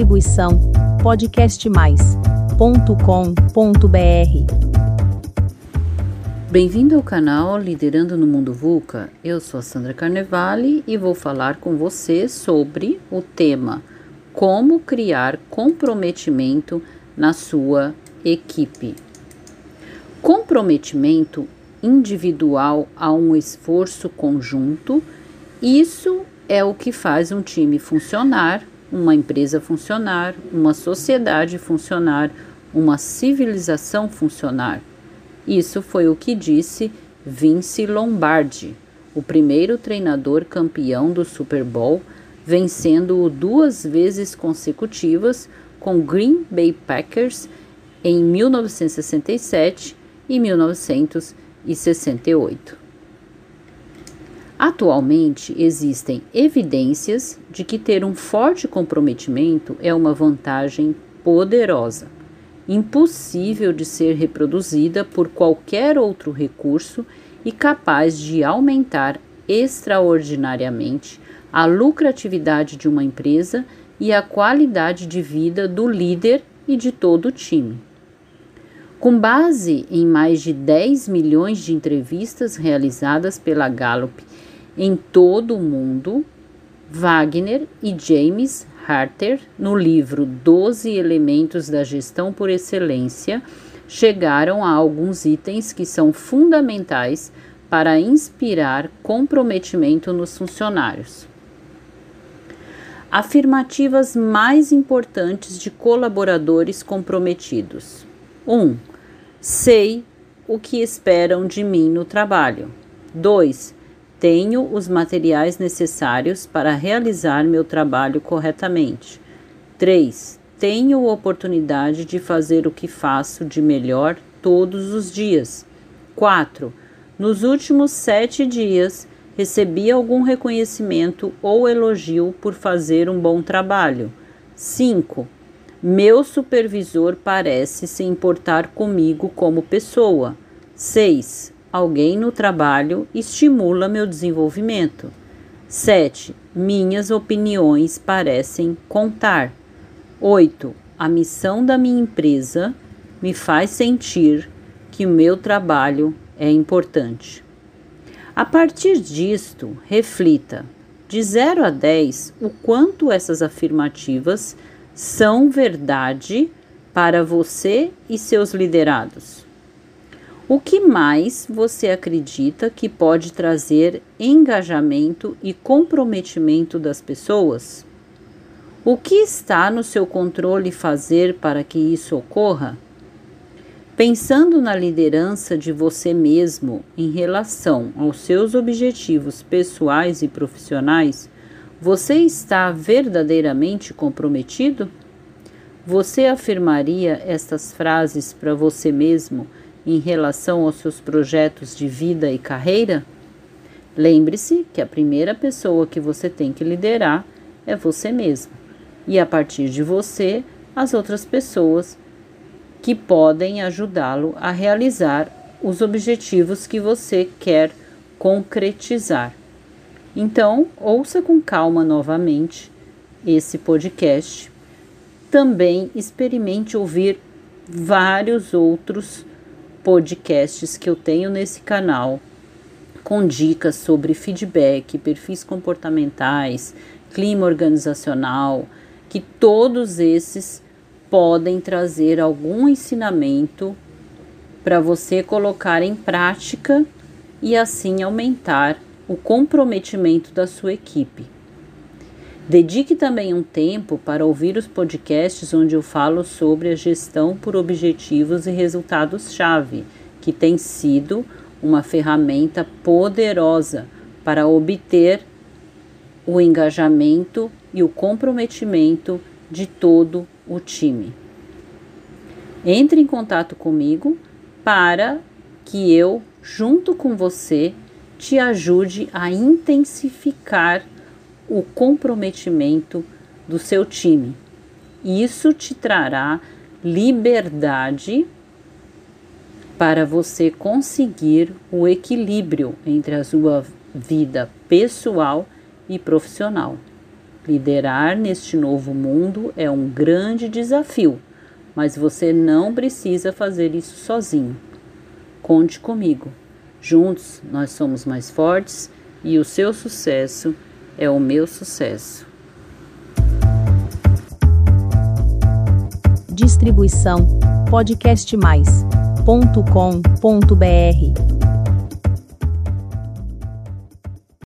Distribuição podcastmais.com.br. Bem-vindo ao canal Liderando no Mundo VUCA. Eu sou a Sandra Carnevale e vou falar com você sobre o tema Como criar comprometimento na sua equipe. Comprometimento individual a um esforço conjunto, isso é o que faz um time funcionar uma empresa funcionar, uma sociedade funcionar, uma civilização funcionar. Isso foi o que disse Vince Lombardi, o primeiro treinador campeão do Super Bowl, vencendo-o duas vezes consecutivas com Green Bay Packers em 1967 e 1968. Atualmente existem evidências de que ter um forte comprometimento é uma vantagem poderosa, impossível de ser reproduzida por qualquer outro recurso e capaz de aumentar extraordinariamente a lucratividade de uma empresa e a qualidade de vida do líder e de todo o time. Com base em mais de 10 milhões de entrevistas realizadas pela Gallup em todo o mundo, Wagner e James Harter, no livro Doze Elementos da Gestão por Excelência, chegaram a alguns itens que são fundamentais para inspirar comprometimento nos funcionários. Afirmativas mais importantes de colaboradores comprometidos: 1. Um, sei o que esperam de mim no trabalho. 2. Tenho os materiais necessários para realizar meu trabalho corretamente. 3. Tenho oportunidade de fazer o que faço de melhor todos os dias. 4. Nos últimos sete dias, recebi algum reconhecimento ou elogio por fazer um bom trabalho. 5. Meu supervisor parece se importar comigo como pessoa. 6 alguém no trabalho estimula meu desenvolvimento. 7. Minhas opiniões parecem contar. 8. A missão da minha empresa me faz sentir que o meu trabalho é importante. A partir disto, reflita de 0 a 10 o quanto essas afirmativas são verdade para você e seus liderados. O que mais você acredita que pode trazer engajamento e comprometimento das pessoas? O que está no seu controle fazer para que isso ocorra? Pensando na liderança de você mesmo em relação aos seus objetivos pessoais e profissionais, você está verdadeiramente comprometido? Você afirmaria estas frases para você mesmo? Em relação aos seus projetos de vida e carreira? Lembre-se que a primeira pessoa que você tem que liderar é você mesmo, e a partir de você, as outras pessoas que podem ajudá-lo a realizar os objetivos que você quer concretizar. Então, ouça com calma novamente esse podcast. Também experimente ouvir vários outros podcasts que eu tenho nesse canal com dicas sobre feedback, perfis comportamentais, clima organizacional, que todos esses podem trazer algum ensinamento para você colocar em prática e assim aumentar o comprometimento da sua equipe. Dedique também um tempo para ouvir os podcasts onde eu falo sobre a gestão por objetivos e resultados-chave, que tem sido uma ferramenta poderosa para obter o engajamento e o comprometimento de todo o time. Entre em contato comigo para que eu, junto com você, te ajude a intensificar o comprometimento do seu time. Isso te trará liberdade para você conseguir o equilíbrio entre a sua vida pessoal e profissional. Liderar neste novo mundo é um grande desafio, mas você não precisa fazer isso sozinho. Conte comigo. Juntos nós somos mais fortes e o seu sucesso é o meu sucesso. Distribuição podcastmais.com.br